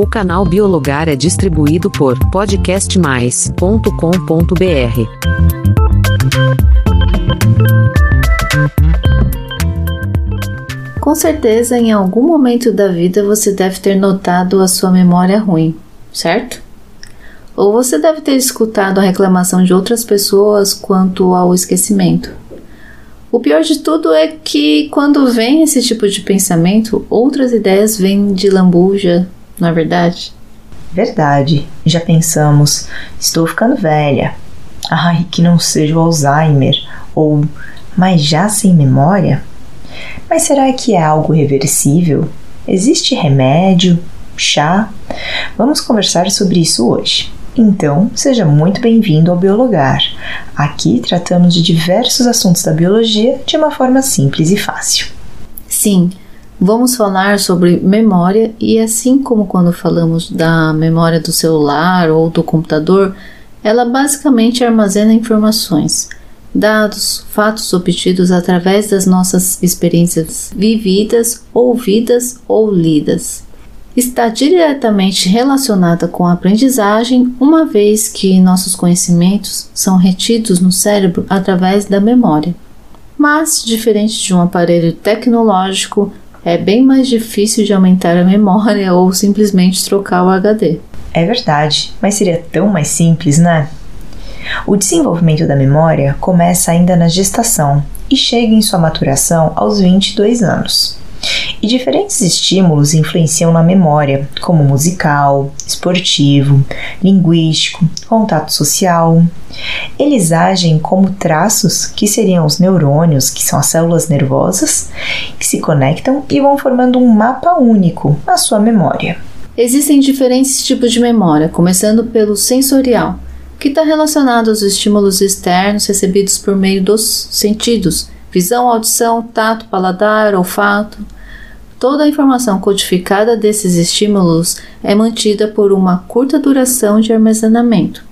O canal Biologar é distribuído por podcastmais.com.br. Com certeza, em algum momento da vida você deve ter notado a sua memória ruim, certo? Ou você deve ter escutado a reclamação de outras pessoas quanto ao esquecimento. O pior de tudo é que quando vem esse tipo de pensamento, outras ideias vêm de lambuja, não é verdade? Verdade. Já pensamos, estou ficando velha. Ai, que não seja o Alzheimer. Ou, mas já sem memória? Mas será que é algo reversível? Existe remédio? Chá? Vamos conversar sobre isso hoje. Então, seja muito bem-vindo ao Biologar. Aqui tratamos de diversos assuntos da biologia de uma forma simples e fácil. Sim, vamos falar sobre memória e assim como quando falamos da memória do celular ou do computador, ela basicamente armazena informações, dados, fatos obtidos através das nossas experiências vividas, ouvidas ou lidas está diretamente relacionada com a aprendizagem, uma vez que nossos conhecimentos são retidos no cérebro através da memória. Mas, diferente de um aparelho tecnológico, é bem mais difícil de aumentar a memória ou simplesmente trocar o HD. É verdade, mas seria tão mais simples, né? O desenvolvimento da memória começa ainda na gestação e chega em sua maturação aos 22 anos. E diferentes estímulos influenciam na memória, como musical, esportivo, linguístico, contato social. Eles agem como traços que seriam os neurônios, que são as células nervosas, que se conectam e vão formando um mapa único na sua memória. Existem diferentes tipos de memória, começando pelo sensorial, que está relacionado aos estímulos externos recebidos por meio dos sentidos, visão, audição, tato, paladar, olfato. Toda a informação codificada desses estímulos é mantida por uma curta duração de armazenamento,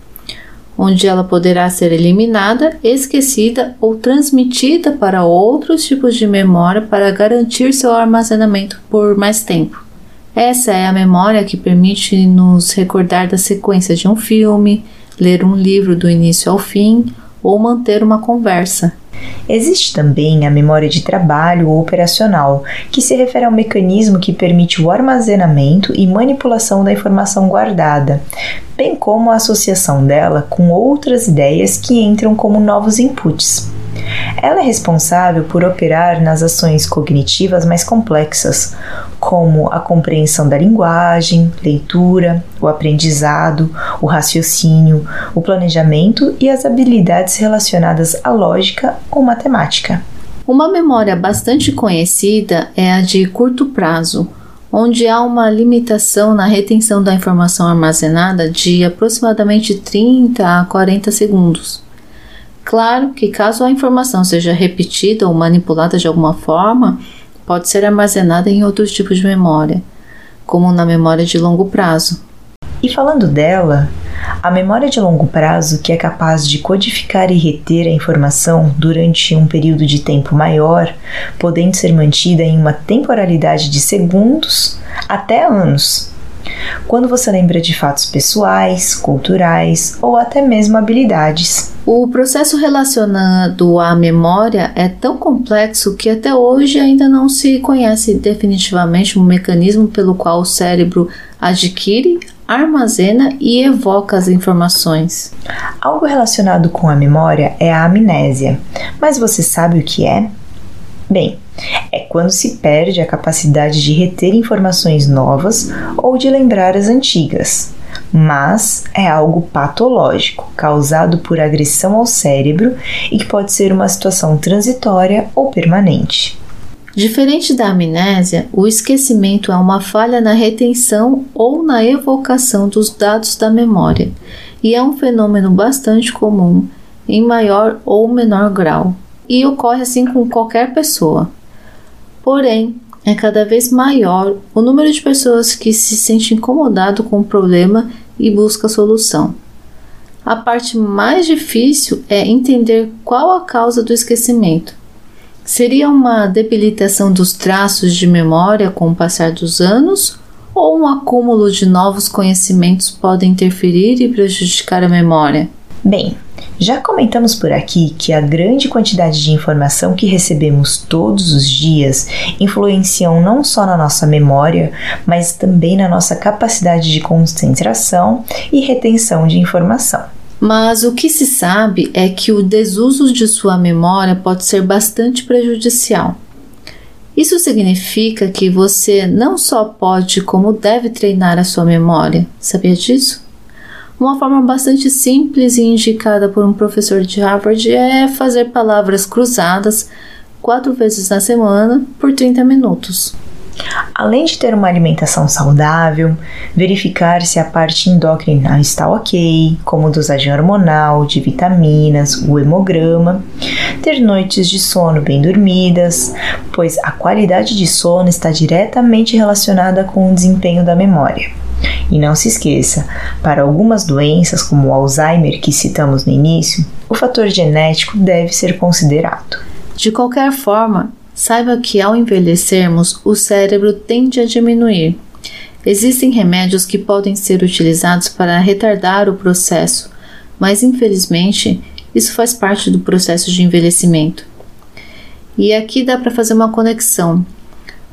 onde ela poderá ser eliminada, esquecida ou transmitida para outros tipos de memória para garantir seu armazenamento por mais tempo. Essa é a memória que permite nos recordar da sequência de um filme, ler um livro do início ao fim ou manter uma conversa. Existe também a memória de trabalho ou operacional, que se refere ao mecanismo que permite o armazenamento e manipulação da informação guardada, bem como a associação dela com outras ideias que entram como novos inputs. Ela é responsável por operar nas ações cognitivas mais complexas, como a compreensão da linguagem, leitura, o aprendizado, o raciocínio, o planejamento e as habilidades relacionadas à lógica ou matemática. Uma memória bastante conhecida é a de curto prazo, onde há uma limitação na retenção da informação armazenada de aproximadamente 30 a 40 segundos. Claro que, caso a informação seja repetida ou manipulada de alguma forma, pode ser armazenada em outros tipos de memória, como na memória de longo prazo. E falando dela, a memória de longo prazo, que é capaz de codificar e reter a informação durante um período de tempo maior, podendo ser mantida em uma temporalidade de segundos até anos, quando você lembra de fatos pessoais, culturais ou até mesmo habilidades. O processo relacionado à memória é tão complexo que até hoje ainda não se conhece definitivamente um mecanismo pelo qual o cérebro adquire, armazena e evoca as informações. Algo relacionado com a memória é a amnésia, mas você sabe o que é? Bem, é quando se perde a capacidade de reter informações novas ou de lembrar as antigas, mas é algo patológico, causado por agressão ao cérebro e que pode ser uma situação transitória ou permanente. Diferente da amnésia, o esquecimento é uma falha na retenção ou na evocação dos dados da memória e é um fenômeno bastante comum, em maior ou menor grau, e ocorre assim com qualquer pessoa. Porém, é cada vez maior o número de pessoas que se sente incomodado com o problema e busca solução. A parte mais difícil é entender qual a causa do esquecimento. Seria uma debilitação dos traços de memória com o passar dos anos Ou um acúmulo de novos conhecimentos pode interferir e prejudicar a memória? Bem, já comentamos por aqui que a grande quantidade de informação que recebemos todos os dias influenciam não só na nossa memória, mas também na nossa capacidade de concentração e retenção de informação. Mas o que se sabe é que o desuso de sua memória pode ser bastante prejudicial. Isso significa que você não só pode, como deve treinar a sua memória. Sabia disso? Uma forma bastante simples e indicada por um professor de Harvard é fazer palavras cruzadas quatro vezes na semana por 30 minutos. Além de ter uma alimentação saudável, verificar se a parte endócrina está ok, como dosagem hormonal, de vitaminas, o hemograma, ter noites de sono bem dormidas, pois a qualidade de sono está diretamente relacionada com o desempenho da memória. E não se esqueça, para algumas doenças, como o Alzheimer que citamos no início, o fator genético deve ser considerado. De qualquer forma, saiba que ao envelhecermos, o cérebro tende a diminuir. Existem remédios que podem ser utilizados para retardar o processo, mas infelizmente isso faz parte do processo de envelhecimento. E aqui dá para fazer uma conexão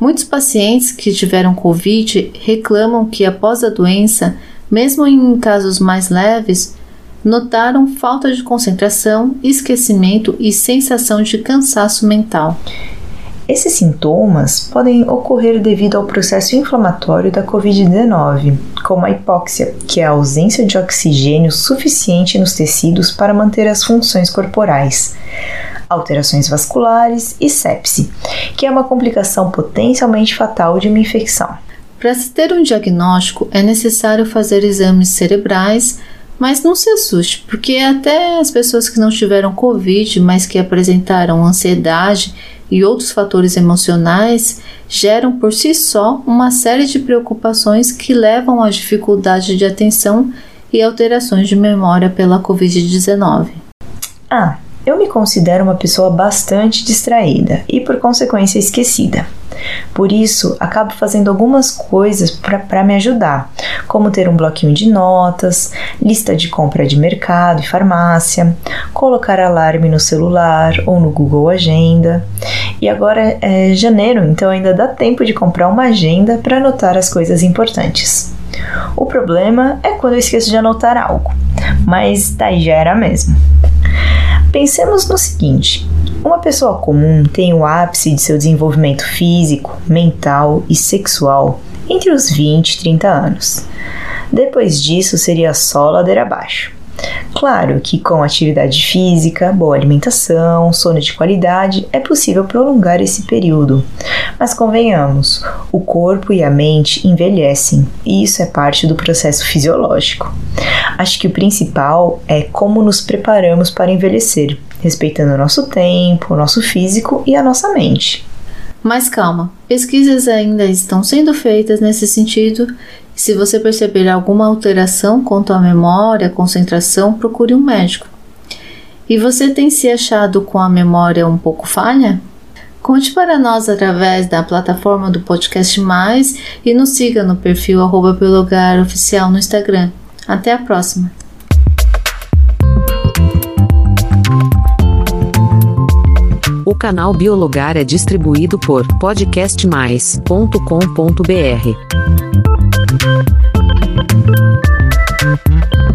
Muitos pacientes que tiveram Covid reclamam que, após a doença, mesmo em casos mais leves, notaram falta de concentração, esquecimento e sensação de cansaço mental. Esses sintomas podem ocorrer devido ao processo inflamatório da Covid-19, como a hipóxia, que é a ausência de oxigênio suficiente nos tecidos para manter as funções corporais alterações vasculares e sepse, que é uma complicação potencialmente fatal de uma infecção. Para se ter um diagnóstico, é necessário fazer exames cerebrais, mas não se assuste, porque até as pessoas que não tiveram Covid, mas que apresentaram ansiedade e outros fatores emocionais, geram por si só uma série de preocupações que levam à dificuldade de atenção e alterações de memória pela Covid-19. Ah, eu me considero uma pessoa bastante distraída e, por consequência, esquecida. Por isso, acabo fazendo algumas coisas para me ajudar, como ter um bloquinho de notas, lista de compra de mercado e farmácia, colocar alarme no celular ou no Google Agenda. E agora é janeiro, então ainda dá tempo de comprar uma agenda para anotar as coisas importantes. O problema é quando eu esqueço de anotar algo, mas daí já era mesmo. Pensemos no seguinte: uma pessoa comum tem o ápice de seu desenvolvimento físico, mental e sexual entre os 20 e 30 anos. Depois disso, seria só ladeira abaixo. Claro que com atividade física, boa alimentação, sono de qualidade, é possível prolongar esse período. Mas convenhamos, o corpo e a mente envelhecem e isso é parte do processo fisiológico. Acho que o principal é como nos preparamos para envelhecer, respeitando o nosso tempo, o nosso físico e a nossa mente. Mas calma, pesquisas ainda estão sendo feitas nesse sentido se você perceber alguma alteração quanto à memória, concentração, procure um médico. E você tem se achado com a memória um pouco falha? Conte para nós através da plataforma do Podcast Mais e nos siga no perfil arroba oficial no Instagram. Até a próxima! O canal Biologar é distribuído por podcastmais.com.br. Thank you.